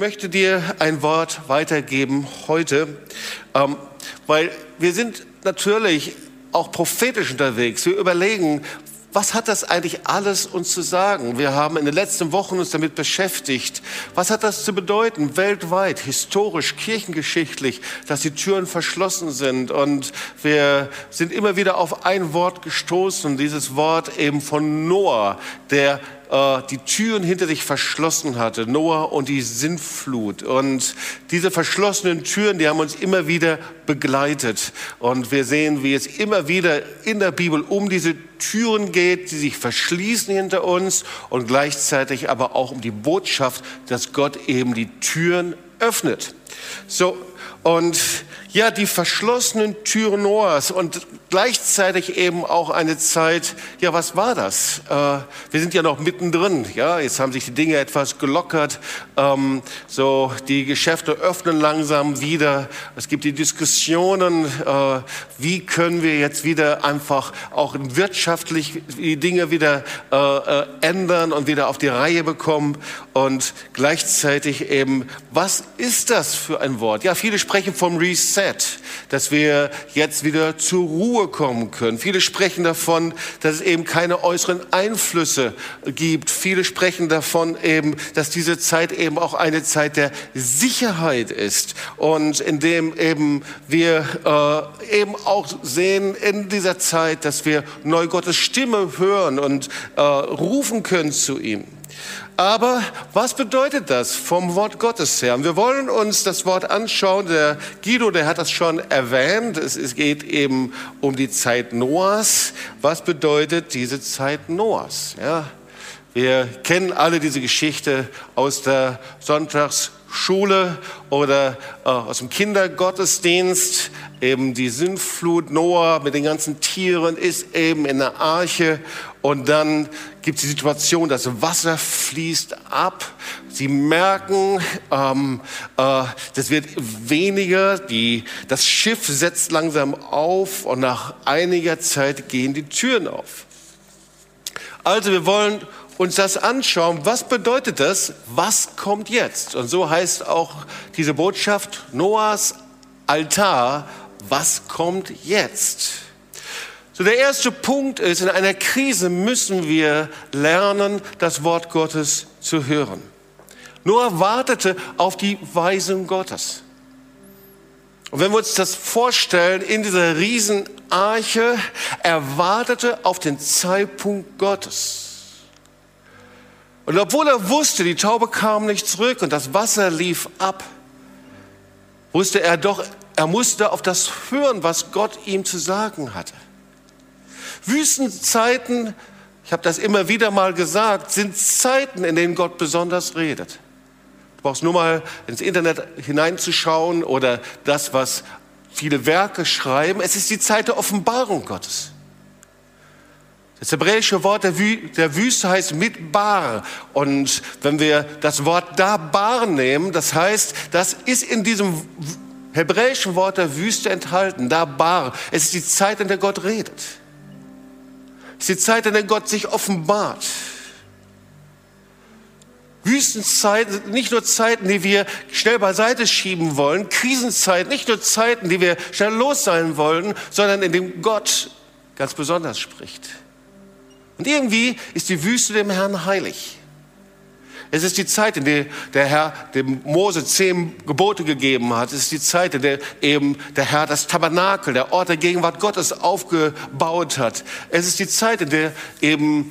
möchte dir ein Wort weitergeben heute, ähm, weil wir sind natürlich auch prophetisch unterwegs. Wir überlegen, was hat das eigentlich alles uns zu sagen? Wir haben in den letzten Wochen uns damit beschäftigt. Was hat das zu bedeuten, weltweit, historisch, kirchengeschichtlich, dass die Türen verschlossen sind? Und wir sind immer wieder auf ein Wort gestoßen, dieses Wort eben von Noah, der äh, die Türen hinter sich verschlossen hatte, Noah und die Sintflut. Und diese verschlossenen Türen, die haben uns immer wieder begleitet. Und wir sehen, wie es immer wieder in der Bibel um diese Türen geht, die sich verschließen hinter uns und gleichzeitig aber auch um die Botschaft, dass Gott eben die Türen öffnet. So, und ja, die verschlossenen Türen Noahs und gleichzeitig eben auch eine Zeit, ja, was war das? Äh, wir sind ja noch mittendrin, ja, jetzt haben sich die Dinge etwas gelockert, ähm, so die Geschäfte öffnen langsam wieder, es gibt die Diskussionen, äh, wie können wir jetzt wieder einfach auch wirtschaftlich die Dinge wieder äh, äh, ändern und wieder auf die Reihe bekommen und gleichzeitig eben, was ist das für ein Wort? Ja, viele sprechen vom Reset, dass wir jetzt wieder zur Ruhe kommen können. Viele sprechen davon, dass es eben keine äußeren Einflüsse gibt. Viele sprechen davon eben, dass diese Zeit eben auch eine Zeit der Sicherheit ist und in dem eben wir äh, eben auch sehen in dieser Zeit, dass wir neu Gottes Stimme hören und äh, rufen können zu ihm. Aber was bedeutet das vom Wort Gottes her? Und wir wollen uns das Wort anschauen. Der Guido, der hat das schon erwähnt. Es, geht eben um die Zeit Noahs. Was bedeutet diese Zeit Noahs? Ja, wir kennen alle diese Geschichte aus der Sonntagsschule oder äh, aus dem Kindergottesdienst. Eben die Sintflut Noah mit den ganzen Tieren ist eben in der Arche und dann gibt es die Situation, das Wasser fließt ab. Sie merken, ähm, äh, das wird weniger. Die, das Schiff setzt langsam auf und nach einiger Zeit gehen die Türen auf. Also wir wollen uns das anschauen. Was bedeutet das? Was kommt jetzt? Und so heißt auch diese Botschaft Noahs Altar. Was kommt jetzt? So der erste Punkt ist, in einer Krise müssen wir lernen, das Wort Gottes zu hören. Noah wartete auf die Weisung Gottes. Und wenn wir uns das vorstellen, in dieser Riesenarche, er wartete auf den Zeitpunkt Gottes. Und obwohl er wusste, die Taube kam nicht zurück und das Wasser lief ab, wusste er doch, er musste auf das hören, was Gott ihm zu sagen hatte. Wüstenzeiten, ich habe das immer wieder mal gesagt, sind Zeiten, in denen Gott besonders redet. Du brauchst nur mal ins Internet hineinzuschauen oder das, was viele Werke schreiben. Es ist die Zeit der Offenbarung Gottes. Das hebräische Wort der, Wü der Wüste heißt mitbar. Und wenn wir das Wort dabar nehmen, das heißt, das ist in diesem hebräischen Wort der Wüste enthalten. Dabar. Es ist die Zeit, in der Gott redet ist die Zeit, in der Gott sich offenbart. Wüstenzeiten sind nicht nur Zeiten, die wir schnell beiseite schieben wollen, Krisenzeiten, nicht nur Zeiten, die wir schnell los sein wollen, sondern in dem Gott ganz besonders spricht. Und irgendwie ist die Wüste dem Herrn heilig. Es ist die Zeit, in der der Herr dem Mose zehn Gebote gegeben hat. Es ist die Zeit, in der eben der Herr das Tabernakel, der Ort der Gegenwart Gottes aufgebaut hat. Es ist die Zeit, in der eben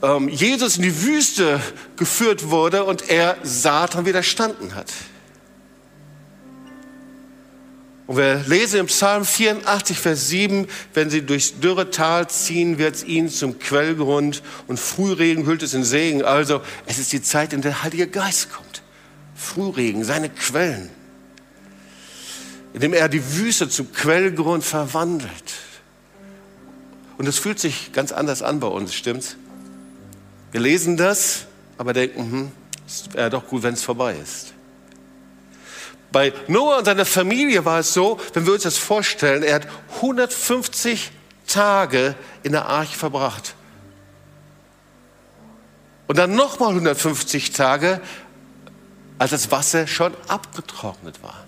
ähm, Jesus in die Wüste geführt wurde und er Satan widerstanden hat. Und wir lesen im Psalm 84, Vers 7, wenn sie durchs dürre Tal ziehen, wird es ihnen zum Quellgrund und Frühregen hüllt es in Segen. Also es ist die Zeit, in der Heilige Geist kommt. Frühregen, seine Quellen. Indem er die Wüste zum Quellgrund verwandelt. Und es fühlt sich ganz anders an bei uns, stimmt's? Wir lesen das, aber denken, hm, es wäre doch gut, wenn es vorbei ist. Bei Noah und seiner Familie war es so, wenn wir uns das vorstellen, er hat 150 Tage in der Arche verbracht. Und dann nochmal 150 Tage, als das Wasser schon abgetrocknet war.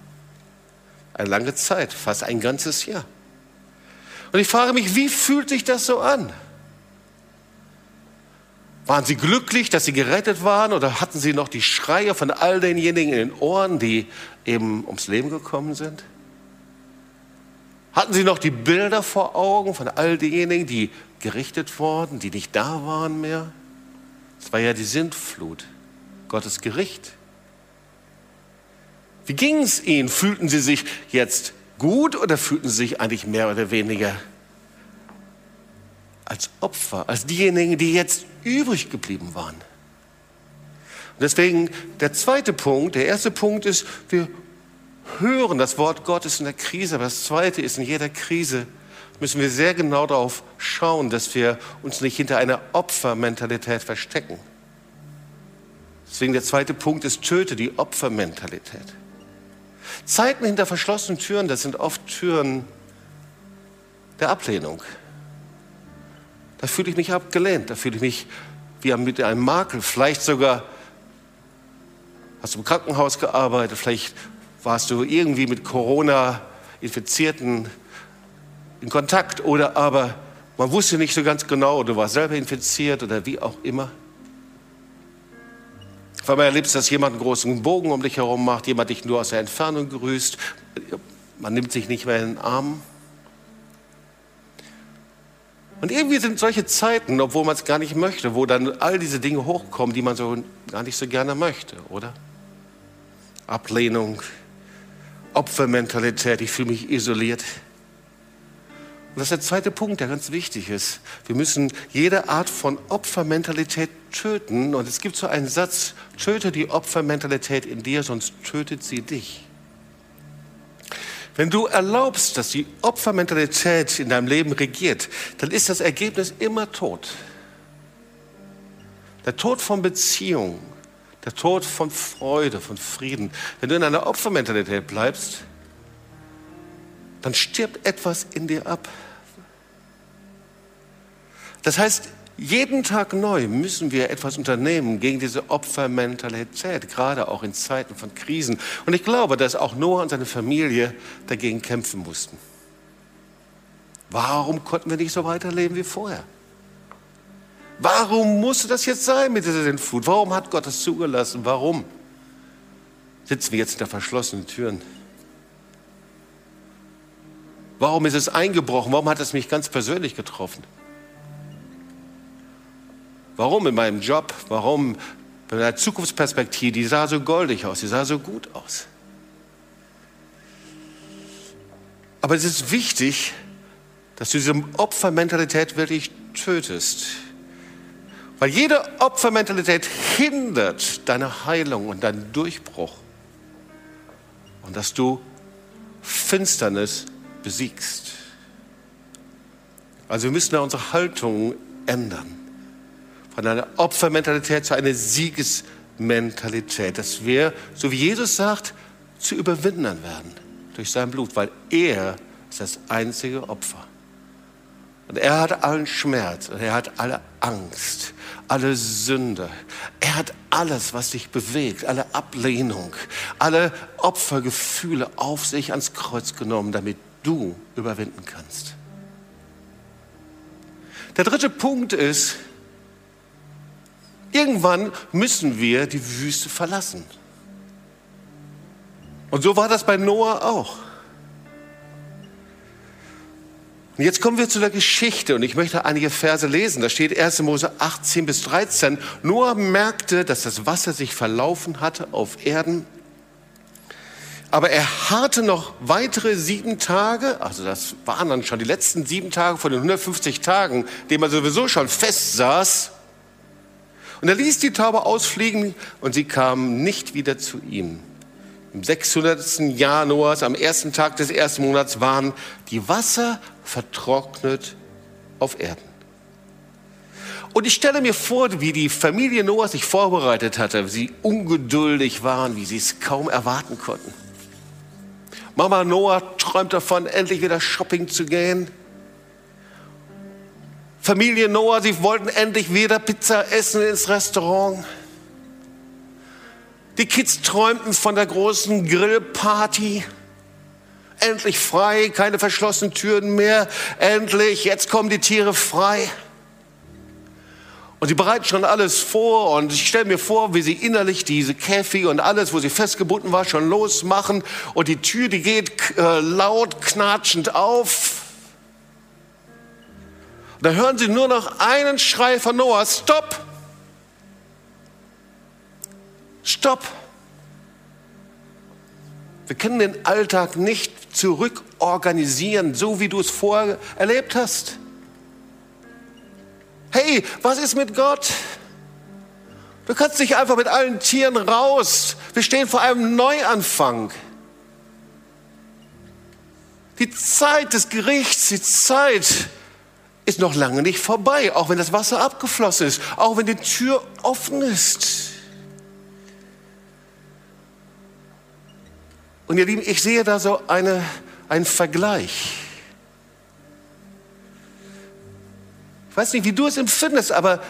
Eine lange Zeit, fast ein ganzes Jahr. Und ich frage mich, wie fühlt sich das so an? Waren sie glücklich, dass sie gerettet waren oder hatten sie noch die Schreie von all denjenigen in den Ohren, die eben ums Leben gekommen sind? Hatten sie noch die Bilder vor Augen von all denjenigen, die gerichtet wurden, die nicht da waren mehr? Es war ja die Sintflut, Gottes Gericht. Wie ging es ihnen? Fühlten sie sich jetzt gut oder fühlten sie sich eigentlich mehr oder weniger als Opfer, als diejenigen, die jetzt übrig geblieben waren? Und deswegen der zweite Punkt, der erste Punkt ist, wir hören das Wort Gottes in der Krise, aber das zweite ist, in jeder Krise müssen wir sehr genau darauf schauen, dass wir uns nicht hinter einer Opfermentalität verstecken. Deswegen der zweite Punkt ist, töte die Opfermentalität. Zeiten hinter verschlossenen Türen, das sind oft Türen der Ablehnung. Da fühle ich mich abgelehnt, da fühle ich mich wie mit einem Makel. Vielleicht sogar hast du im Krankenhaus gearbeitet, vielleicht warst du irgendwie mit Corona-Infizierten in Kontakt oder aber man wusste nicht so ganz genau, du warst selber infiziert oder wie auch immer. Auf einmal erlebst du, dass jemand einen großen Bogen um dich herum macht, jemand dich nur aus der Entfernung grüßt, man nimmt sich nicht mehr in den Arm. Und irgendwie sind solche Zeiten, obwohl man es gar nicht möchte, wo dann all diese Dinge hochkommen, die man so gar nicht so gerne möchte, oder? Ablehnung, Opfermentalität, ich fühle mich isoliert. Und das ist der zweite Punkt, der ganz wichtig ist. Wir müssen jede Art von Opfermentalität töten. Und es gibt so einen Satz, töte die Opfermentalität in dir, sonst tötet sie dich. Wenn du erlaubst, dass die Opfermentalität in deinem Leben regiert, dann ist das Ergebnis immer Tod. Der Tod von Beziehung, der Tod von Freude, von Frieden. Wenn du in einer Opfermentalität bleibst, dann stirbt etwas in dir ab. Das heißt, jeden Tag neu müssen wir etwas unternehmen gegen diese Opfermentalität, gerade auch in Zeiten von Krisen. Und ich glaube, dass auch Noah und seine Familie dagegen kämpfen mussten. Warum konnten wir nicht so weiterleben wie vorher? Warum musste das jetzt sein mit dieser Sintflut? Warum hat Gott das zugelassen? Warum sitzen wir jetzt hinter verschlossenen Türen? Warum ist es eingebrochen? Warum hat es mich ganz persönlich getroffen? Warum in meinem Job? Warum bei meiner Zukunftsperspektive? Die sah so goldig aus, die sah so gut aus. Aber es ist wichtig, dass du diese Opfermentalität wirklich tötest. Weil jede Opfermentalität hindert deine Heilung und deinen Durchbruch. Und dass du Finsternis besiegst. Also wir müssen da unsere Haltung ändern. Von einer Opfermentalität zu einer Siegesmentalität. Dass wir, so wie Jesus sagt, zu Überwindern werden durch sein Blut, weil er ist das einzige Opfer. Und er hat allen Schmerz und er hat alle Angst, alle Sünde. Er hat alles, was dich bewegt, alle Ablehnung, alle Opfergefühle auf sich ans Kreuz genommen, damit du überwinden kannst. Der dritte Punkt ist, irgendwann müssen wir die Wüste verlassen. Und so war das bei Noah auch. Und jetzt kommen wir zu der Geschichte und ich möchte einige Verse lesen. Da steht 1. Mose 18 bis 13. Noah merkte, dass das Wasser sich verlaufen hatte auf Erden aber er harrte noch weitere sieben Tage, also das waren dann schon die letzten sieben Tage von den 150 Tagen, denen man sowieso schon fest saß. Und er ließ die Taube ausfliegen und sie kamen nicht wieder zu ihm. Im 600. Jahr Noahs, am ersten Tag des ersten Monats, waren die Wasser vertrocknet auf Erden. Und ich stelle mir vor, wie die Familie Noahs sich vorbereitet hatte, wie sie ungeduldig waren, wie sie es kaum erwarten konnten. Mama Noah träumt davon, endlich wieder shopping zu gehen. Familie Noah, sie wollten endlich wieder Pizza essen ins Restaurant. Die Kids träumten von der großen Grillparty. Endlich frei, keine verschlossenen Türen mehr. Endlich, jetzt kommen die Tiere frei. Und sie bereiten schon alles vor und ich stelle mir vor, wie sie innerlich diese Käfige und alles, wo sie festgebunden war, schon losmachen und die Tür, die geht äh, laut knatschend auf. Da hören sie nur noch einen Schrei von Noah, stopp! Stopp! Wir können den Alltag nicht zurückorganisieren, so wie du es vorher erlebt hast. Hey, was ist mit Gott? Du kannst nicht einfach mit allen Tieren raus. Wir stehen vor einem Neuanfang. Die Zeit des Gerichts, die Zeit ist noch lange nicht vorbei, auch wenn das Wasser abgeflossen ist, auch wenn die Tür offen ist. Und ihr Lieben, ich sehe da so eine, einen Vergleich. Ich weiß nicht, wie du es empfindest, aber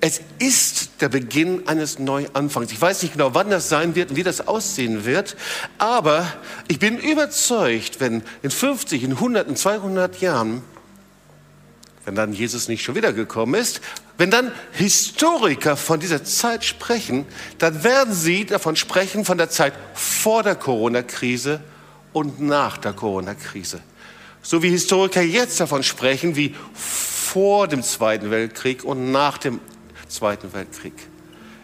es ist der Beginn eines Neuanfangs. Ich weiß nicht genau, wann das sein wird und wie das aussehen wird, aber ich bin überzeugt, wenn in 50, in 100, in 200 Jahren, wenn dann Jesus nicht schon wiedergekommen ist, wenn dann Historiker von dieser Zeit sprechen, dann werden sie davon sprechen von der Zeit vor der Corona-Krise und nach der Corona-Krise. So wie Historiker jetzt davon sprechen, wie vor dem Zweiten Weltkrieg und nach dem Zweiten Weltkrieg.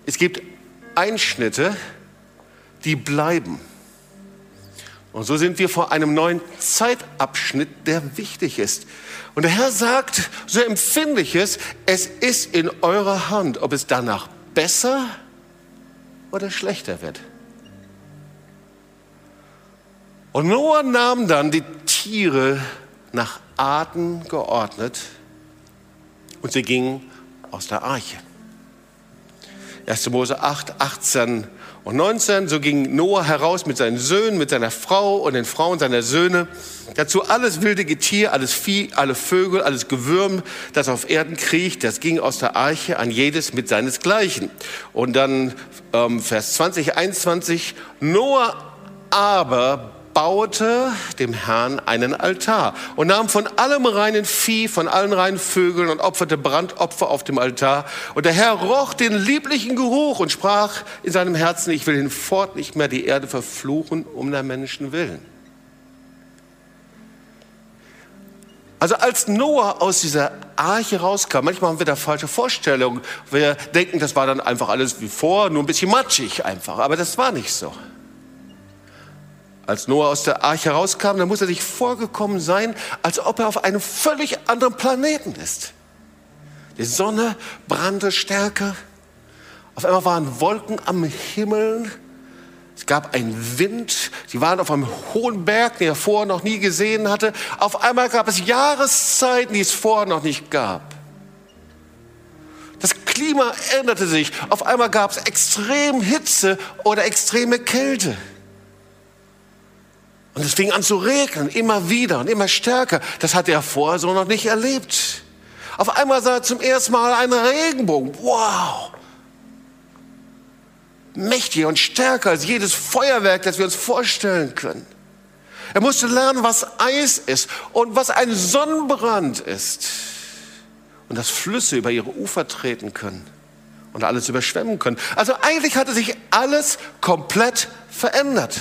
Es gibt Einschnitte, die bleiben. Und so sind wir vor einem neuen Zeitabschnitt, der wichtig ist. Und der Herr sagt, so empfinde ich es, es ist in eurer Hand, ob es danach besser oder schlechter wird. Und Noah nahm dann die Tiere nach Arten geordnet und sie gingen aus der Arche. 1. Mose 8, 18 und 19. So ging Noah heraus mit seinen Söhnen, mit seiner Frau und den Frauen seiner Söhne. Dazu alles wilde Getier, alles Vieh, alle Vögel, alles Gewürm, das auf Erden kriecht, das ging aus der Arche an jedes mit seinesgleichen. Und dann ähm, Vers 20, 21. Noah aber baute dem Herrn einen Altar und nahm von allem reinen Vieh, von allen reinen Vögeln und opferte Brandopfer auf dem Altar. Und der Herr roch den lieblichen Geruch und sprach in seinem Herzen, ich will hinfort nicht mehr die Erde verfluchen um der Menschen willen. Also als Noah aus dieser Arche rauskam, manchmal haben wir da falsche Vorstellungen. Wir denken, das war dann einfach alles wie vor, nur ein bisschen matschig einfach. Aber das war nicht so. Als Noah aus der Arche rauskam, dann muss er sich vorgekommen sein, als ob er auf einem völlig anderen Planeten ist. Die Sonne brannte stärker. Auf einmal waren Wolken am Himmel. Es gab einen Wind. Sie waren auf einem hohen Berg, den er vorher noch nie gesehen hatte. Auf einmal gab es Jahreszeiten, die es vorher noch nicht gab. Das Klima änderte sich. Auf einmal gab es extrem Hitze oder extreme Kälte. Und es fing an zu regnen, immer wieder und immer stärker. Das hatte er vorher so noch nicht erlebt. Auf einmal sah er zum ersten Mal einen Regenbogen. Wow! Mächtiger und stärker als jedes Feuerwerk, das wir uns vorstellen können. Er musste lernen, was Eis ist und was ein Sonnenbrand ist. Und dass Flüsse über ihre Ufer treten können und alles überschwemmen können. Also eigentlich hatte sich alles komplett verändert,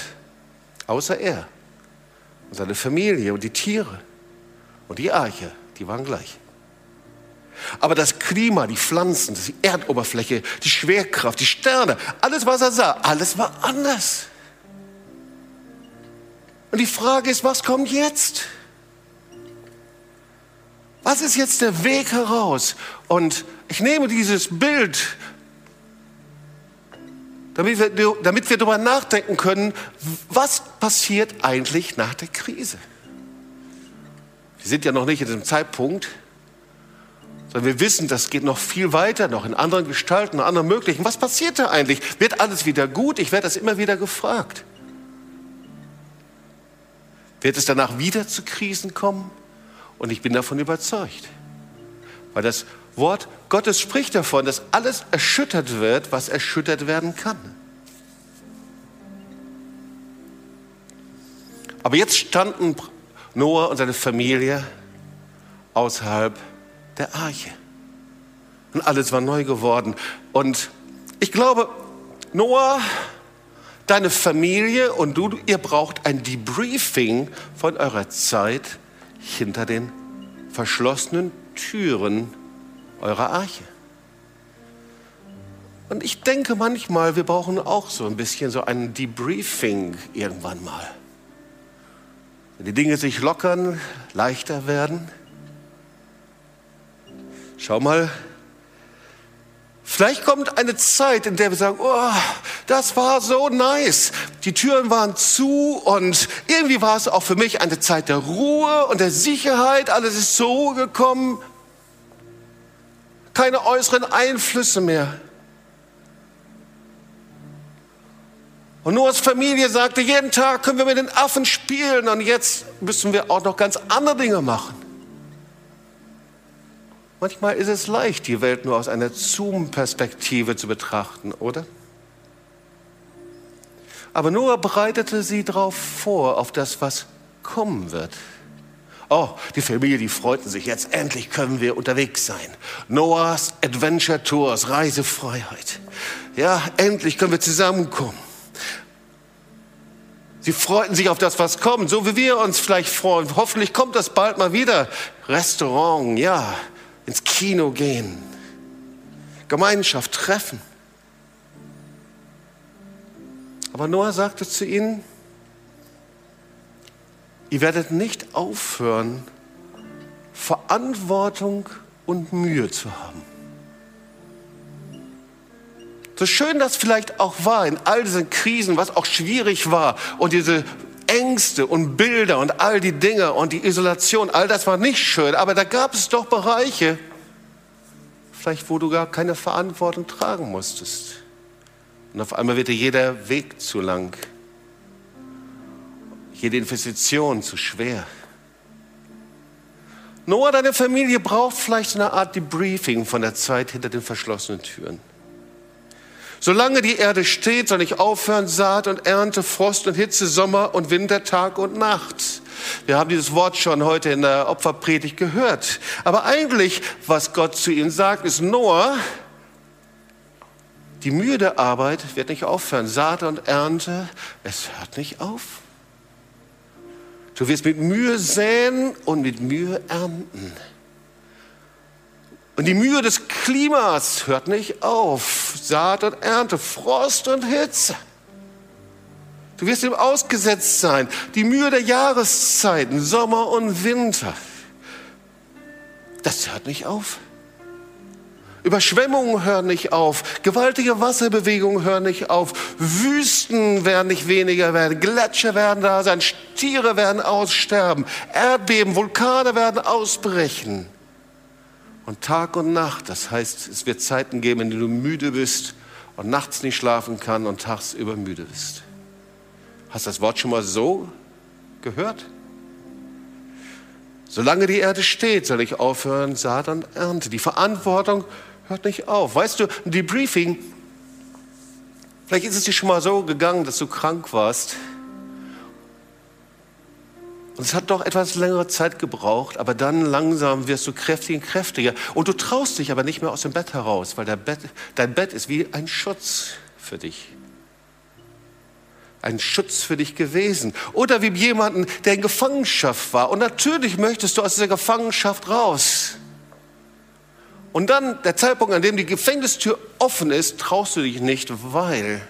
außer er und seine Familie und die Tiere und die Arche, die waren gleich. Aber das Klima, die Pflanzen, die Erdoberfläche, die Schwerkraft, die Sterne, alles, was er sah, alles war anders. Und die Frage ist, was kommt jetzt? Was ist jetzt der Weg heraus? Und ich nehme dieses Bild damit wir, damit wir darüber nachdenken können, was passiert eigentlich nach der Krise. Wir sind ja noch nicht in diesem Zeitpunkt, sondern wir wissen, das geht noch viel weiter, noch in anderen Gestalten, in anderen Möglichen. Was passiert da eigentlich? Wird alles wieder gut? Ich werde das immer wieder gefragt. Wird es danach wieder zu Krisen kommen? Und ich bin davon überzeugt. Weil das Wort Gottes spricht davon, dass alles erschüttert wird, was erschüttert werden kann. Aber jetzt standen Noah und seine Familie außerhalb der Arche. Und alles war neu geworden. Und ich glaube, Noah, deine Familie und du, ihr braucht ein Debriefing von eurer Zeit hinter den verschlossenen Türen eurer Arche. Und ich denke manchmal, wir brauchen auch so ein bisschen so ein Debriefing irgendwann mal. Wenn die Dinge sich lockern, leichter werden. Schau mal, Vielleicht kommt eine Zeit, in der wir sagen, oh, das war so nice. Die Türen waren zu und irgendwie war es auch für mich eine Zeit der Ruhe und der Sicherheit. Alles ist zur Ruhe gekommen. Keine äußeren Einflüsse mehr. Und Noahs Familie sagte, jeden Tag können wir mit den Affen spielen und jetzt müssen wir auch noch ganz andere Dinge machen. Manchmal ist es leicht, die Welt nur aus einer Zoom-Perspektive zu betrachten, oder? Aber Noah bereitete sie darauf vor, auf das, was kommen wird. Oh, die Familie, die freuten sich. Jetzt endlich können wir unterwegs sein. Noahs Adventure Tours, Reisefreiheit. Ja, endlich können wir zusammenkommen. Sie freuten sich auf das, was kommt, so wie wir uns vielleicht freuen. Hoffentlich kommt das bald mal wieder. Restaurant, ja, ins Kino gehen, Gemeinschaft treffen. Aber Noah sagte zu ihnen, ihr werdet nicht aufhören, Verantwortung und Mühe zu haben. So schön das vielleicht auch war in all diesen Krisen, was auch schwierig war und diese Ängste und Bilder und all die Dinge und die Isolation, all das war nicht schön, aber da gab es doch Bereiche, vielleicht wo du gar keine Verantwortung tragen musstest. Und auf einmal wird dir jeder Weg zu lang, jede Investition zu schwer. Noah, deine Familie braucht vielleicht eine Art Debriefing von der Zeit hinter den verschlossenen Türen. Solange die Erde steht, soll ich aufhören, Saat und Ernte, Frost und Hitze, Sommer und Winter, Tag und Nacht. Wir haben dieses Wort schon heute in der Opferpredigt gehört. Aber eigentlich, was Gott zu ihnen sagt, ist Noah, die Mühe der Arbeit wird nicht aufhören. Saat und Ernte, es hört nicht auf. Du wirst mit Mühe säen und mit Mühe ernten. Und die Mühe des Klimas hört nicht auf. Saat und Ernte, Frost und Hitze. Du wirst ihm ausgesetzt sein. Die Mühe der Jahreszeiten, Sommer und Winter. Das hört nicht auf. Überschwemmungen hören nicht auf, gewaltige Wasserbewegungen hören nicht auf, Wüsten werden nicht weniger werden, Gletscher werden da sein, Stiere werden aussterben, Erdbeben, Vulkane werden ausbrechen. Und Tag und Nacht, das heißt, es wird Zeiten geben, in denen du müde bist und nachts nicht schlafen kann und tagsüber müde bist. Hast du das Wort schon mal so gehört? Solange die Erde steht, soll ich aufhören, Saat und Ernte. Die Verantwortung hört nicht auf. Weißt du, ein Debriefing, vielleicht ist es dir schon mal so gegangen, dass du krank warst und es hat doch etwas längere Zeit gebraucht, aber dann langsam wirst du kräftiger und kräftiger. Und du traust dich aber nicht mehr aus dem Bett heraus, weil Bett, dein Bett ist wie ein Schutz für dich. Ein Schutz für dich gewesen. Oder wie jemanden, der in Gefangenschaft war. Und natürlich möchtest du aus dieser Gefangenschaft raus. Und dann der Zeitpunkt, an dem die Gefängnistür offen ist, traust du dich nicht, weil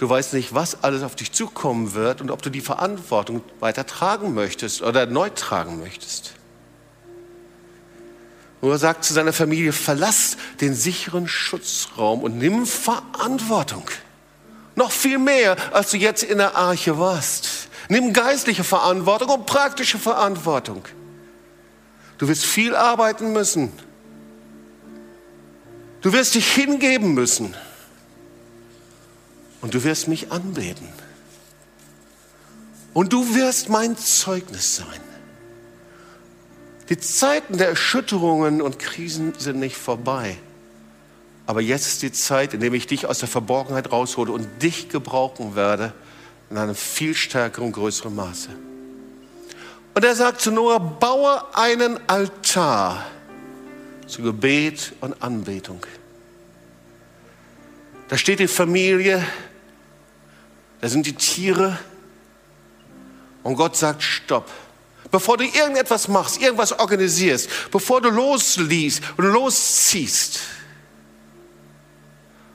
Du weißt nicht, was alles auf dich zukommen wird und ob du die Verantwortung weiter tragen möchtest oder neu tragen möchtest. Nur sagt zu seiner Familie, verlass den sicheren Schutzraum und nimm Verantwortung. Noch viel mehr, als du jetzt in der Arche warst. Nimm geistliche Verantwortung und praktische Verantwortung. Du wirst viel arbeiten müssen. Du wirst dich hingeben müssen und du wirst mich anbeten. Und du wirst mein Zeugnis sein. Die Zeiten der Erschütterungen und Krisen sind nicht vorbei. Aber jetzt ist die Zeit, in der ich dich aus der Verborgenheit raushole und dich gebrauchen werde in einem viel stärkeren, größeren Maße. Und er sagt zu Noah, baue einen Altar zu Gebet und Anbetung. Da steht die Familie, da sind die Tiere und Gott sagt, stopp. Bevor du irgendetwas machst, irgendwas organisierst, bevor du losliest und losziehst,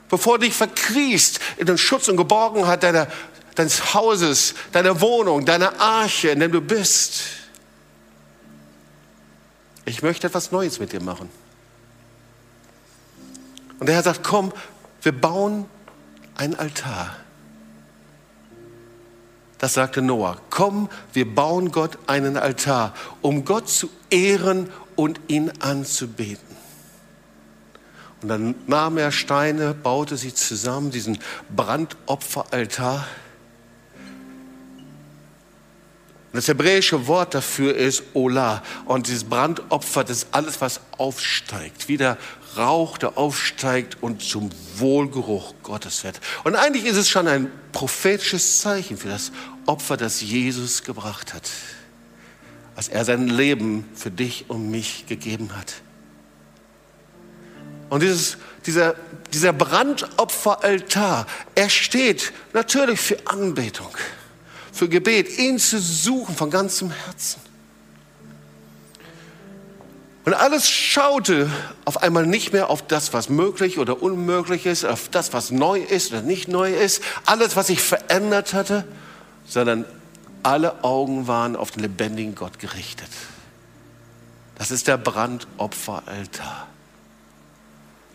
bevor du dich verkriechst in den Schutz und Geborgenheit deiner, deines Hauses, deiner Wohnung, deiner Arche, in der du bist. Ich möchte etwas Neues mit dir machen. Und der Herr sagt, komm, wir bauen einen Altar. Das sagte Noah. Komm, wir bauen Gott einen Altar, um Gott zu ehren und ihn anzubeten. Und dann nahm er Steine, baute sie zusammen, diesen Brandopferaltar. Das hebräische Wort dafür ist Ola. Und dieses Brandopfer, das ist alles, was aufsteigt. Wie der Rauch, der aufsteigt und zum Wohlgeruch Gottes wird. Und eigentlich ist es schon ein prophetisches Zeichen für das Opfer, das Jesus gebracht hat. Als er sein Leben für dich und mich gegeben hat. Und dieses, dieser, dieser Brandopferaltar, er steht natürlich für Anbetung für Gebet, ihn zu suchen von ganzem Herzen. Und alles schaute auf einmal nicht mehr auf das, was möglich oder unmöglich ist, auf das, was neu ist oder nicht neu ist, alles, was sich verändert hatte, sondern alle Augen waren auf den lebendigen Gott gerichtet. Das ist der Brandopferaltar.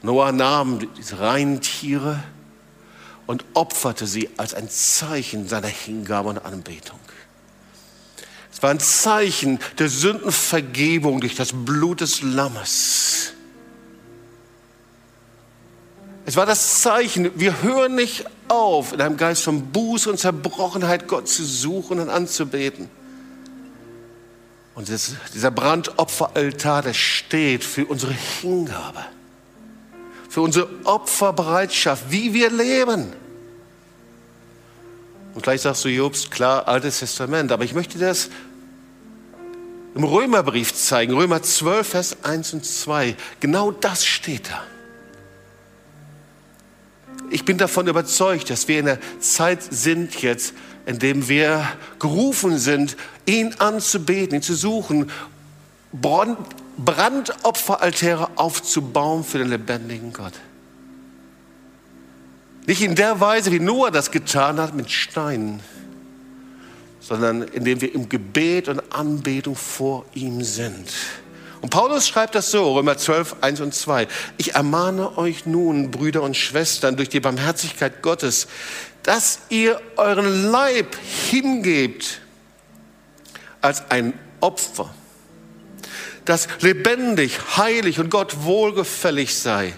Noah nahm diese reinen Tiere, und opferte sie als ein Zeichen seiner Hingabe und Anbetung. Es war ein Zeichen der Sündenvergebung durch das Blut des Lammes. Es war das Zeichen, wir hören nicht auf, in einem Geist von Buße und Zerbrochenheit Gott zu suchen und anzubeten. Und dieser Brandopferaltar, der steht für unsere Hingabe, für unsere Opferbereitschaft, wie wir leben. Und gleich sagst du, Jobst, klar, Altes Testament. Aber ich möchte das im Römerbrief zeigen. Römer 12, Vers 1 und 2. Genau das steht da. Ich bin davon überzeugt, dass wir in der Zeit sind jetzt, in dem wir gerufen sind, ihn anzubeten, ihn zu suchen, Brandopferaltäre aufzubauen für den lebendigen Gott. Nicht in der Weise, wie Noah das getan hat, mit Steinen, sondern indem wir im Gebet und Anbetung vor ihm sind. Und Paulus schreibt das so, Römer 12, 1 und 2. Ich ermahne euch nun, Brüder und Schwestern, durch die Barmherzigkeit Gottes, dass ihr euren Leib hingebt als ein Opfer, das lebendig, heilig und Gott wohlgefällig sei.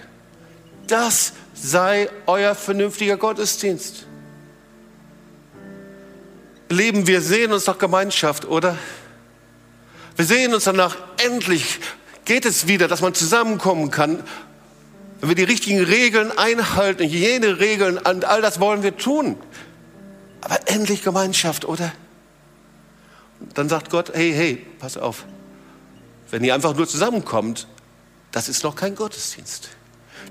Das sei euer vernünftiger Gottesdienst. Leben, wir sehen uns nach Gemeinschaft, oder? Wir sehen uns danach, endlich geht es wieder, dass man zusammenkommen kann, wenn wir die richtigen Regeln einhalten, Hygieneregeln, und all das wollen wir tun. Aber endlich Gemeinschaft, oder? Dann sagt Gott, hey, hey, pass auf. Wenn ihr einfach nur zusammenkommt, das ist noch kein Gottesdienst.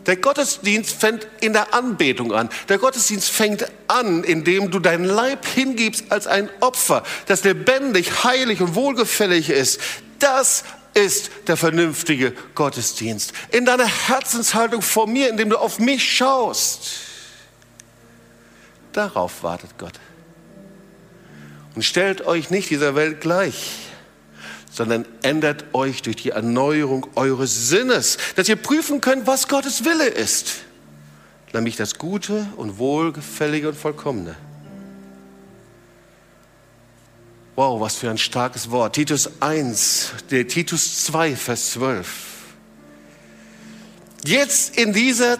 Der Gottesdienst fängt in der Anbetung an. Der Gottesdienst fängt an, indem du deinen Leib hingibst als ein Opfer, das lebendig, heilig und wohlgefällig ist. Das ist der vernünftige Gottesdienst. In deiner Herzenshaltung vor mir, indem du auf mich schaust. Darauf wartet Gott. Und stellt euch nicht dieser Welt gleich sondern ändert euch durch die Erneuerung eures Sinnes, dass ihr prüfen könnt, was Gottes Wille ist, nämlich das Gute und Wohlgefällige und Vollkommene. Wow, was für ein starkes Wort. Titus 1, der Titus 2, Vers 12. Jetzt in dieser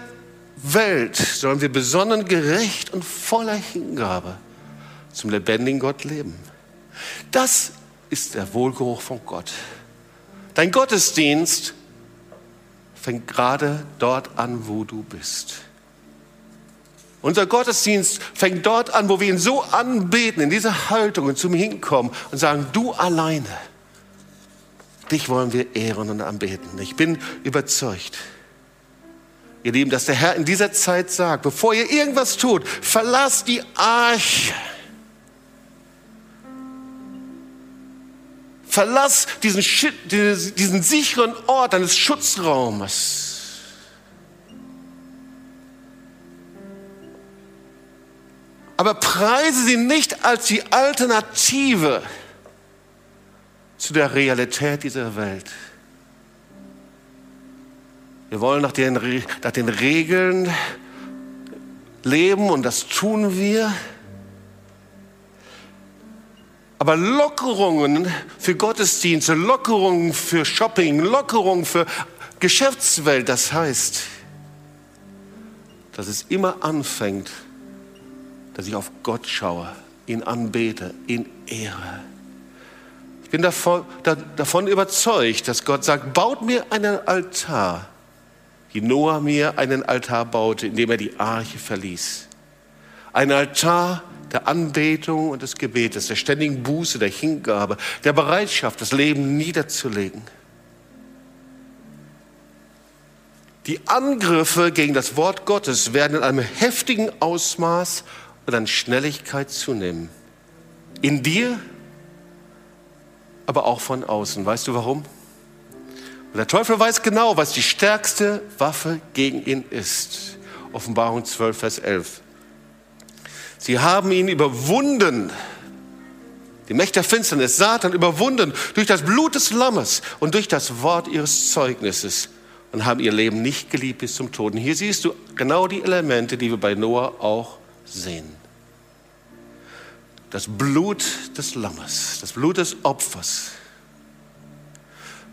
Welt sollen wir besonnen, gerecht und voller Hingabe zum lebendigen Gott leben. Das ist der Wohlgeruch von Gott. Dein Gottesdienst fängt gerade dort an, wo du bist. Unser Gottesdienst fängt dort an, wo wir ihn so anbeten, in dieser Haltung und zum Hinkommen und sagen, du alleine, dich wollen wir ehren und anbeten. Ich bin überzeugt, ihr Lieben, dass der Herr in dieser Zeit sagt, bevor ihr irgendwas tut, verlasst die Arche. Verlass diesen, diesen sicheren Ort deines Schutzraumes aber preise sie nicht als die Alternative zu der Realität dieser Welt. Wir wollen nach den, nach den Regeln leben und das tun wir. Aber Lockerungen für Gottesdienste, Lockerungen für Shopping, Lockerungen für Geschäftswelt, das heißt, dass es immer anfängt dass ich auf Gott schaue, ihn anbete, ihn ehre. Ich bin davon, davon überzeugt, dass Gott sagt, baut mir einen Altar, wie Noah mir einen Altar baute, indem er die Arche verließ. Ein Altar der Anbetung und des Gebetes, der ständigen Buße, der Hingabe, der Bereitschaft, das Leben niederzulegen. Die Angriffe gegen das Wort Gottes werden in einem heftigen Ausmaß und an Schnelligkeit zunehmen. In dir, aber auch von außen. Weißt du warum? Und der Teufel weiß genau, was die stärkste Waffe gegen ihn ist. Offenbarung 12, Vers 11. Sie haben ihn überwunden, die Mächte der Finsternis, Satan überwunden durch das Blut des Lammes und durch das Wort ihres Zeugnisses und haben ihr Leben nicht geliebt bis zum Tod. hier siehst du genau die Elemente, die wir bei Noah auch sehen. Das Blut des Lammes, das Blut des Opfers,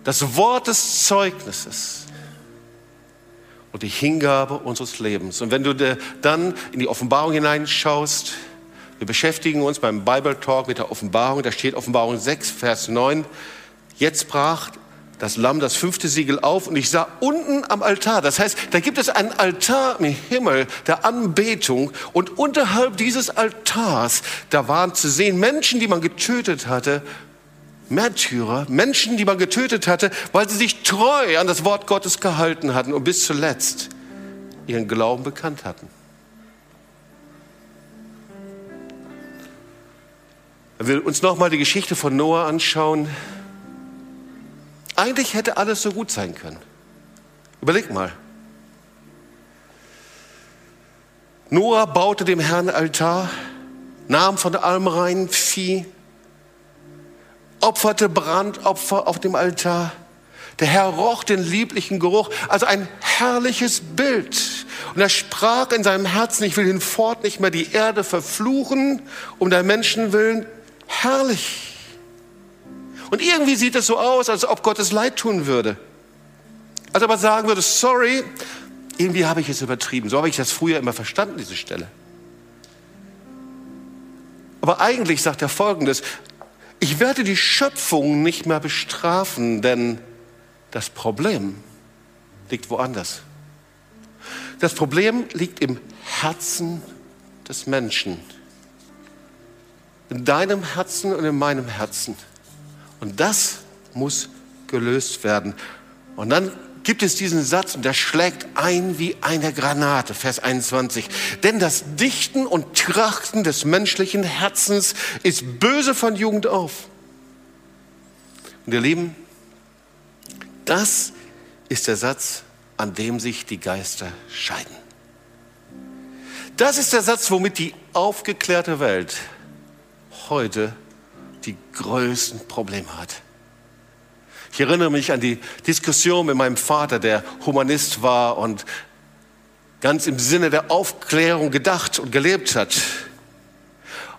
das Wort des Zeugnisses und die Hingabe unseres Lebens. Und wenn du dann in die Offenbarung hineinschaust, wir beschäftigen uns beim Bible Talk mit der Offenbarung, da steht Offenbarung 6, Vers 9, jetzt brach das Lamm das fünfte Siegel auf und ich sah unten am Altar, das heißt, da gibt es einen Altar im Himmel der Anbetung und unterhalb dieses Altars, da waren zu sehen Menschen, die man getötet hatte, Märtyrer, Menschen, die man getötet hatte, weil sie sich treu an das Wort Gottes gehalten hatten und bis zuletzt ihren Glauben bekannt hatten. Wenn wir uns nochmal die Geschichte von Noah anschauen, eigentlich hätte alles so gut sein können. Überleg mal. Noah baute dem Herrn Altar, nahm von allem rein Vieh, opferte Brandopfer auf dem Altar. Der Herr roch den lieblichen Geruch, also ein herrliches Bild. Und er sprach in seinem Herzen, ich will hinfort nicht mehr die Erde verfluchen, um der Menschen willen. Herrlich. Und irgendwie sieht es so aus, als ob Gott es leid tun würde. Als ob er sagen würde, sorry, irgendwie habe ich es übertrieben. So habe ich das früher immer verstanden, diese Stelle. Aber eigentlich sagt er Folgendes, ich werde die Schöpfung nicht mehr bestrafen, denn das Problem liegt woanders. Das Problem liegt im Herzen des Menschen. In deinem Herzen und in meinem Herzen. Und das muss gelöst werden. Und dann gibt es diesen Satz und der schlägt ein wie eine Granate, Vers 21. Denn das Dichten und Trachten des menschlichen Herzens ist böse von Jugend auf. Und ihr Lieben, das ist der Satz, an dem sich die Geister scheiden. Das ist der Satz, womit die aufgeklärte Welt heute die größten Probleme hat. Ich erinnere mich an die Diskussion mit meinem Vater, der Humanist war und ganz im Sinne der Aufklärung gedacht und gelebt hat.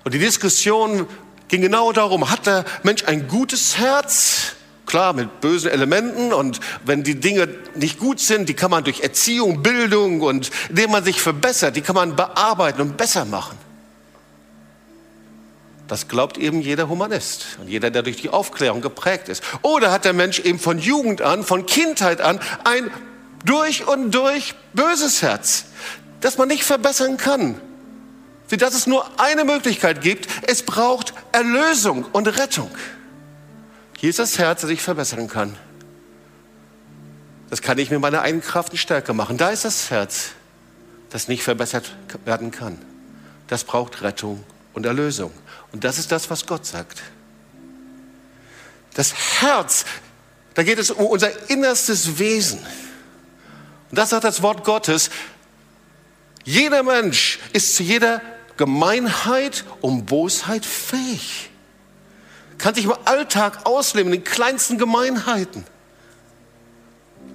Und die Diskussion ging genau darum, hat der Mensch ein gutes Herz? Klar, mit bösen Elementen und wenn die Dinge nicht gut sind, die kann man durch Erziehung, Bildung und indem man sich verbessert, die kann man bearbeiten und besser machen. Das glaubt eben jeder Humanist und jeder, der durch die Aufklärung geprägt ist. Oder hat der Mensch eben von Jugend an, von Kindheit an ein durch und durch böses Herz? das man nicht verbessern kann. Wie dass es nur eine Möglichkeit gibt. Es braucht Erlösung und Rettung. Hier ist das Herz, das ich verbessern kann. Das kann ich mit meiner eigenen Kraft und Stärke machen. Da ist das Herz, das nicht verbessert werden kann. Das braucht Rettung und Erlösung. Und das ist das, was Gott sagt. Das Herz, da geht es um unser innerstes Wesen. Und das sagt das Wort Gottes. Jeder Mensch ist zu jeder Gemeinheit und Bosheit fähig. Kann sich im Alltag ausleben, in den kleinsten Gemeinheiten.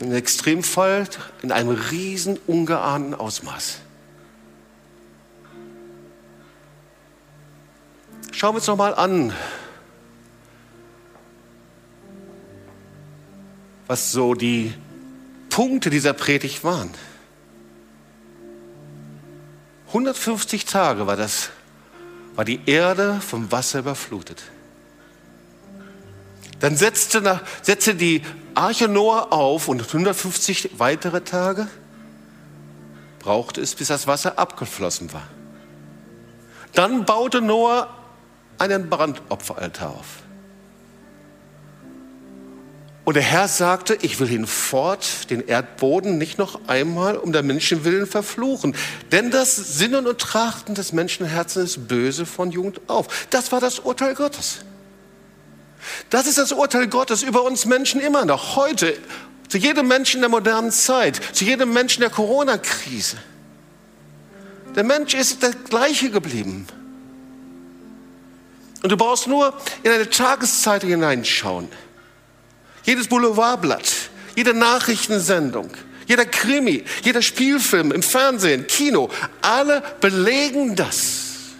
Im Extremfall in einem riesen ungeahnten Ausmaß. Schauen wir uns noch mal an, was so die Punkte dieser Predigt waren. 150 Tage war das, war die Erde vom Wasser überflutet. Dann setzte, nach, setzte die Arche Noah auf und 150 weitere Tage brauchte es, bis das Wasser abgeflossen war. Dann baute Noah einen Brandopferaltar auf. Und der Herr sagte, ich will hinfort den Erdboden nicht noch einmal um der Menschen willen verfluchen. Denn das Sinnen und Trachten des Menschenherzens ist böse von Jugend auf. Das war das Urteil Gottes. Das ist das Urteil Gottes über uns Menschen immer noch. Heute, zu jedem Menschen der modernen Zeit, zu jedem Menschen der Corona-Krise. Der Mensch ist der gleiche geblieben. Und du brauchst nur in eine Tageszeitung hineinschauen. Jedes Boulevardblatt, jede Nachrichtensendung, jeder Krimi, jeder Spielfilm im Fernsehen, Kino, alle belegen das.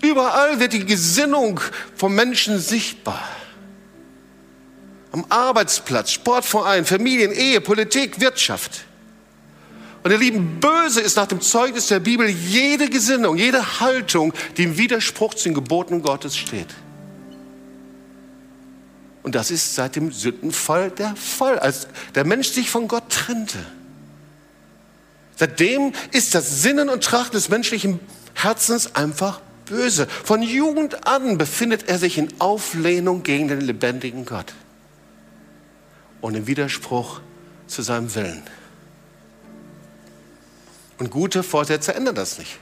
Überall wird die Gesinnung vom Menschen sichtbar. Am Arbeitsplatz, Sportverein, Familien, Ehe, Politik, Wirtschaft. Und ihr Lieben, böse ist nach dem Zeugnis der Bibel jede Gesinnung, jede Haltung, die im Widerspruch zu den Geboten Gottes steht. Und das ist seit dem Sündenfall der Fall, als der Mensch sich von Gott trennte. Seitdem ist das Sinnen und Trachten des menschlichen Herzens einfach böse. Von Jugend an befindet er sich in Auflehnung gegen den lebendigen Gott und im Widerspruch zu seinem Willen. Und gute Vorsätze ändern das nicht.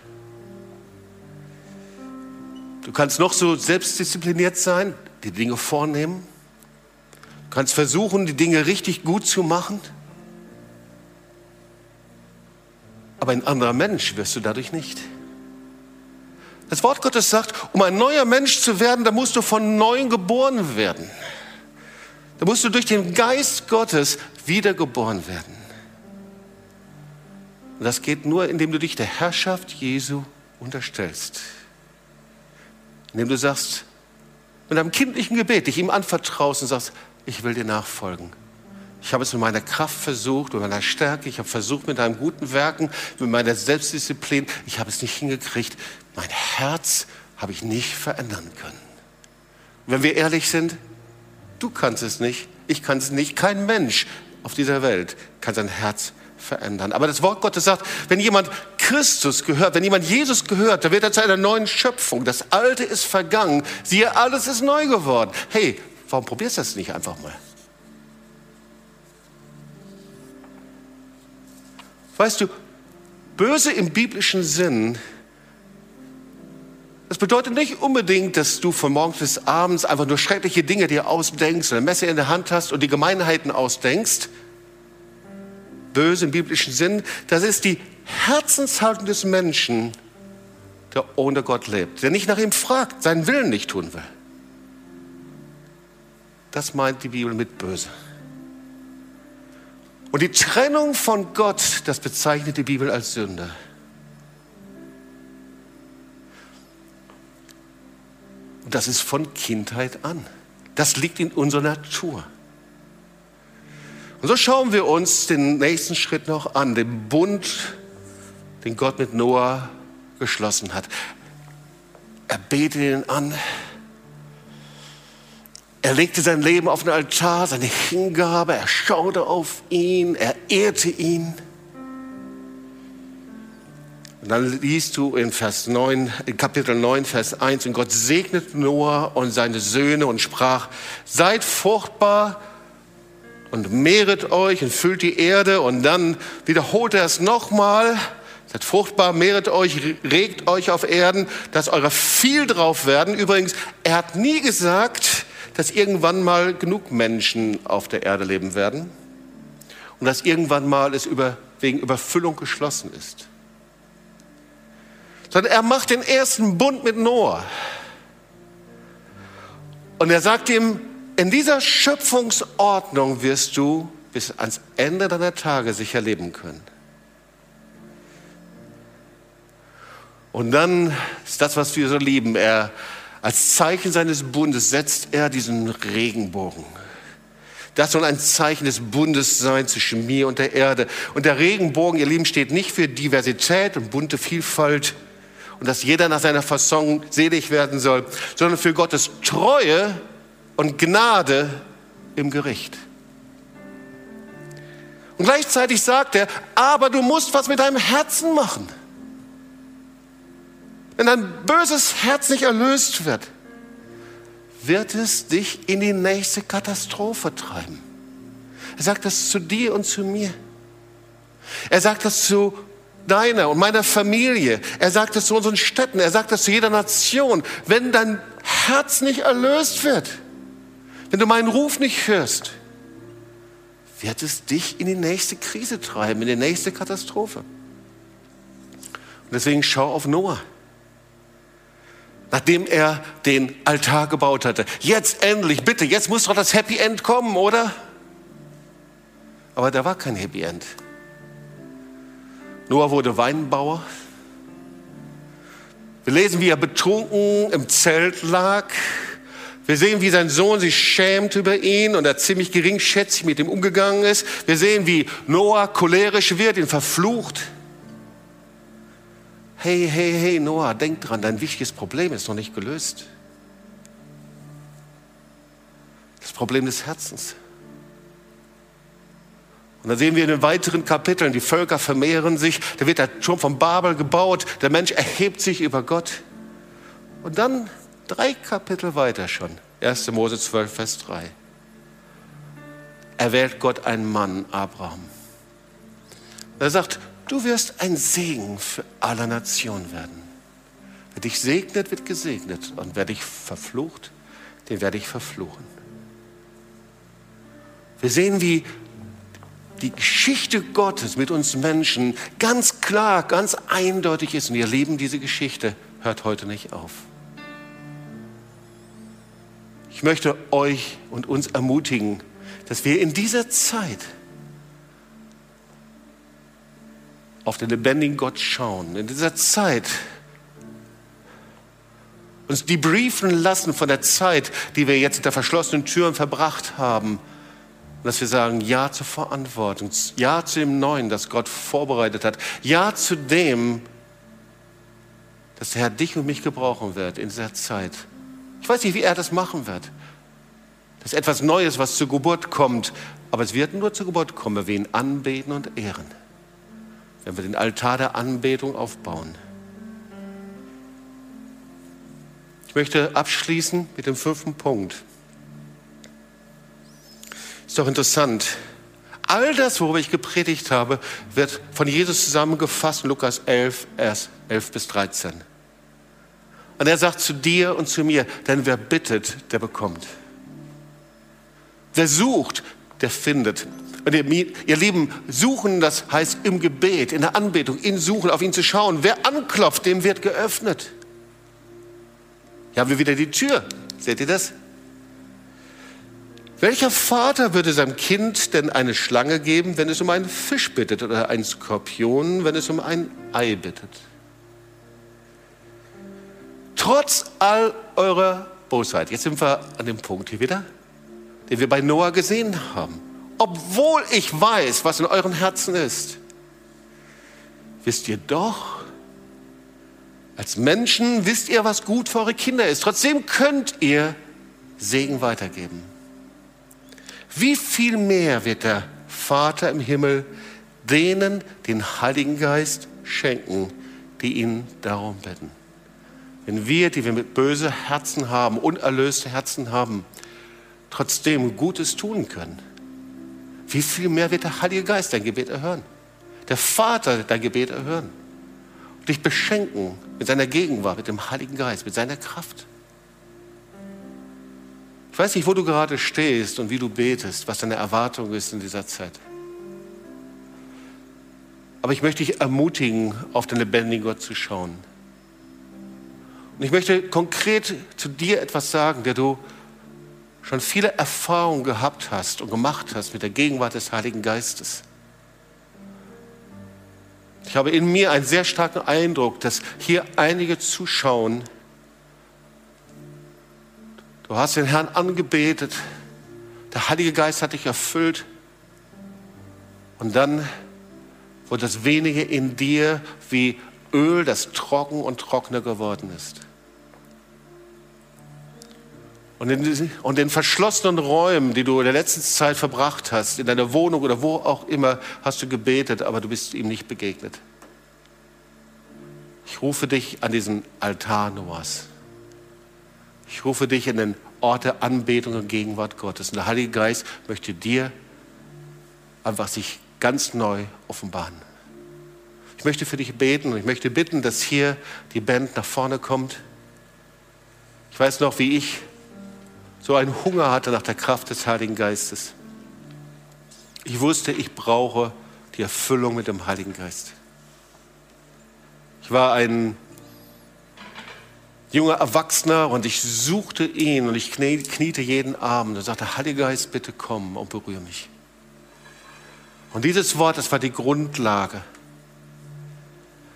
Du kannst noch so selbstdiszipliniert sein, die Dinge vornehmen. Du kannst versuchen, die Dinge richtig gut zu machen. Aber ein anderer Mensch wirst du dadurch nicht. Das Wort Gottes sagt, um ein neuer Mensch zu werden, da musst du von neuem geboren werden. Da musst du durch den Geist Gottes wiedergeboren werden. Und das geht nur, indem du dich der Herrschaft Jesu unterstellst. Indem du sagst, mit einem kindlichen Gebet dich ihm anvertraust und sagst, ich will dir nachfolgen. Ich habe es mit meiner Kraft versucht, mit meiner Stärke, ich habe versucht mit einem guten Werken, mit meiner Selbstdisziplin, ich habe es nicht hingekriegt. Mein Herz habe ich nicht verändern können. wenn wir ehrlich sind, du kannst es nicht, ich kann es nicht, kein Mensch auf dieser Welt kann sein Herz verändern. Aber das Wort Gottes sagt, wenn jemand Christus gehört, wenn jemand Jesus gehört, dann wird er zu einer neuen Schöpfung. Das Alte ist vergangen, siehe, alles ist neu geworden. Hey, warum probierst du das nicht einfach mal? Weißt du, böse im biblischen Sinn, das bedeutet nicht unbedingt, dass du von morgens bis abends einfach nur schreckliche Dinge dir ausdenkst, eine Messer in der Hand hast und die Gemeinheiten ausdenkst. Böse im biblischen Sinn, das ist die Herzenshaltung des Menschen, der ohne Gott lebt, der nicht nach ihm fragt, seinen Willen nicht tun will. Das meint die Bibel mit böse. Und die Trennung von Gott, das bezeichnet die Bibel als Sünde. Und das ist von Kindheit an. Das liegt in unserer Natur. Und so schauen wir uns den nächsten Schritt noch an, den Bund, den Gott mit Noah geschlossen hat. Er betete ihn an. Er legte sein Leben auf den Altar, seine Hingabe, er schaute auf ihn, er ehrte ihn. Und dann liest du in Vers 9, in Kapitel 9, Vers 1, und Gott segnet Noah und seine Söhne und sprach, seid fruchtbar und mehret euch und füllt die Erde. Und dann wiederholt er es nochmal, seid fruchtbar, mehret euch, regt euch auf Erden, dass eure viel drauf werden. Übrigens, er hat nie gesagt, dass irgendwann mal genug Menschen auf der Erde leben werden und dass irgendwann mal es über, wegen Überfüllung geschlossen ist. Sondern er macht den ersten Bund mit Noah. Und er sagt ihm, in dieser Schöpfungsordnung wirst du bis ans Ende deiner Tage sicher leben können. Und dann ist das, was wir so lieben. Er, als Zeichen seines Bundes setzt er diesen Regenbogen. Das soll ein Zeichen des Bundes sein zwischen mir und der Erde. Und der Regenbogen, ihr Lieben, steht nicht für Diversität und bunte Vielfalt und dass jeder nach seiner Fasson selig werden soll, sondern für Gottes Treue und Gnade im Gericht. Und gleichzeitig sagt er, aber du musst was mit deinem Herzen machen. Wenn dein böses Herz nicht erlöst wird, wird es dich in die nächste Katastrophe treiben. Er sagt das zu dir und zu mir. Er sagt das zu deiner und meiner Familie. Er sagt das zu unseren Städten. Er sagt das zu jeder Nation. Wenn dein Herz nicht erlöst wird, wenn du meinen Ruf nicht hörst, wird es dich in die nächste Krise treiben, in die nächste Katastrophe. Und deswegen schau auf Noah nachdem er den Altar gebaut hatte. Jetzt endlich, bitte, jetzt muss doch das Happy End kommen, oder? Aber da war kein Happy End. Noah wurde Weinbauer. Wir lesen, wie er betrunken im Zelt lag. Wir sehen, wie sein Sohn sich schämt über ihn und er ziemlich geringschätzig mit ihm umgegangen ist. Wir sehen, wie Noah cholerisch wird, ihn verflucht. Hey, hey, hey, Noah, denk dran, dein wichtiges Problem ist noch nicht gelöst. Das Problem des Herzens. Und dann sehen wir in den weiteren Kapiteln, die Völker vermehren sich, da wird der Turm von Babel gebaut, der Mensch erhebt sich über Gott. Und dann drei Kapitel weiter schon, 1. Mose 12, Vers 3. Erwählt Gott einen Mann, Abraham. Er sagt, Du wirst ein Segen für alle Nationen werden. Wer dich segnet, wird gesegnet. Und wer dich verflucht, den werde ich verfluchen. Wir sehen, wie die Geschichte Gottes mit uns Menschen ganz klar, ganz eindeutig ist. Und ihr Lieben, diese Geschichte hört heute nicht auf. Ich möchte euch und uns ermutigen, dass wir in dieser Zeit auf den lebendigen Gott schauen, in dieser Zeit uns debriefen lassen von der Zeit, die wir jetzt hinter verschlossenen Türen verbracht haben. Und dass wir sagen, ja zur Verantwortung, ja zu dem Neuen, das Gott vorbereitet hat, ja zu dem, dass der Herr dich und mich gebrauchen wird in dieser Zeit. Ich weiß nicht, wie er das machen wird. Das ist etwas Neues, was zur Geburt kommt, aber es wird nur zur Geburt kommen, wenn wir ihn anbeten und ehren wenn wir den Altar der Anbetung aufbauen. Ich möchte abschließen mit dem fünften Punkt. Ist doch interessant. All das, worüber ich gepredigt habe, wird von Jesus zusammengefasst Lukas 11, 11 bis 13. Und er sagt zu dir und zu mir, denn wer bittet, der bekommt. Wer sucht, der findet. Und ihr, ihr Lieben, suchen, das heißt im Gebet, in der Anbetung, in Suchen, auf ihn zu schauen. Wer anklopft, dem wird geöffnet. Hier haben wir wieder die Tür. Seht ihr das? Welcher Vater würde seinem Kind denn eine Schlange geben, wenn es um einen Fisch bittet oder einen Skorpion, wenn es um ein Ei bittet? Trotz all eurer Bosheit, jetzt sind wir an dem Punkt hier wieder, den wir bei Noah gesehen haben obwohl ich weiß, was in euren Herzen ist, wisst ihr doch, als Menschen wisst ihr, was gut für eure Kinder ist. Trotzdem könnt ihr Segen weitergeben. Wie viel mehr wird der Vater im Himmel denen den Heiligen Geist schenken, die ihn darum bitten. Wenn wir, die wir mit böse Herzen haben, unerlöste Herzen haben, trotzdem Gutes tun können, wie viel mehr wird der Heilige Geist dein Gebet erhören? Der Vater dein Gebet erhören und dich beschenken mit seiner Gegenwart, mit dem Heiligen Geist, mit seiner Kraft. Ich weiß nicht, wo du gerade stehst und wie du betest, was deine Erwartung ist in dieser Zeit. Aber ich möchte dich ermutigen, auf den lebendigen Gott zu schauen. Und ich möchte konkret zu dir etwas sagen, der du schon viele Erfahrungen gehabt hast und gemacht hast mit der Gegenwart des Heiligen Geistes. Ich habe in mir einen sehr starken Eindruck, dass hier einige zuschauen. Du hast den Herrn angebetet, der Heilige Geist hat dich erfüllt und dann wurde das Wenige in dir wie Öl, das trocken und trockener geworden ist. Und in, und in verschlossenen Räumen, die du in der letzten Zeit verbracht hast, in deiner Wohnung oder wo auch immer, hast du gebetet, aber du bist ihm nicht begegnet. Ich rufe dich an diesen Altar Noahs. Ich rufe dich in den Ort der Anbetung und Gegenwart Gottes. Und der Heilige Geist möchte dir einfach sich ganz neu offenbaren. Ich möchte für dich beten und ich möchte bitten, dass hier die Band nach vorne kommt. Ich weiß noch, wie ich so einen Hunger hatte nach der Kraft des Heiligen Geistes. Ich wusste, ich brauche die Erfüllung mit dem Heiligen Geist. Ich war ein junger Erwachsener und ich suchte ihn und ich kniete jeden Abend und sagte, Heiliger Geist, bitte komm und berühre mich. Und dieses Wort, das war die Grundlage.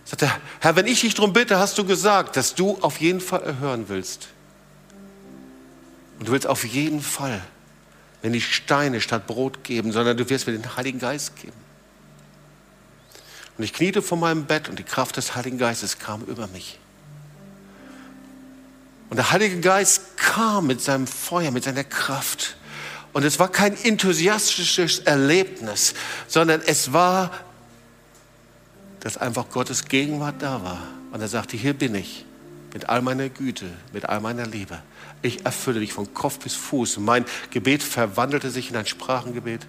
Ich sagte, Herr, wenn ich dich darum bitte, hast du gesagt, dass du auf jeden Fall erhören willst. Und du willst auf jeden Fall, wenn die Steine statt Brot geben, sondern du wirst mir den Heiligen Geist geben. Und ich kniete vor meinem Bett und die Kraft des Heiligen Geistes kam über mich. Und der Heilige Geist kam mit seinem Feuer, mit seiner Kraft. Und es war kein enthusiastisches Erlebnis, sondern es war, dass einfach Gottes Gegenwart da war. Und er sagte, hier bin ich mit all meiner Güte, mit all meiner Liebe. Ich erfülle dich von Kopf bis Fuß. Mein Gebet verwandelte sich in ein Sprachengebet.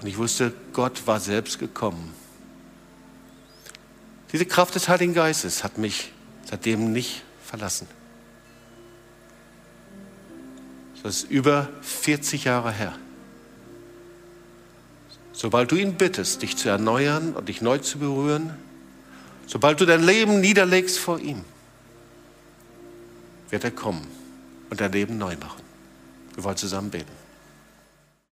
Und ich wusste, Gott war selbst gekommen. Diese Kraft des Heiligen Geistes hat mich seitdem nicht verlassen. Das ist über 40 Jahre her. Sobald du ihn bittest, dich zu erneuern und dich neu zu berühren, Sobald du dein Leben niederlegst vor ihm, wird er kommen und dein Leben neu machen. Wir wollen zusammen beten.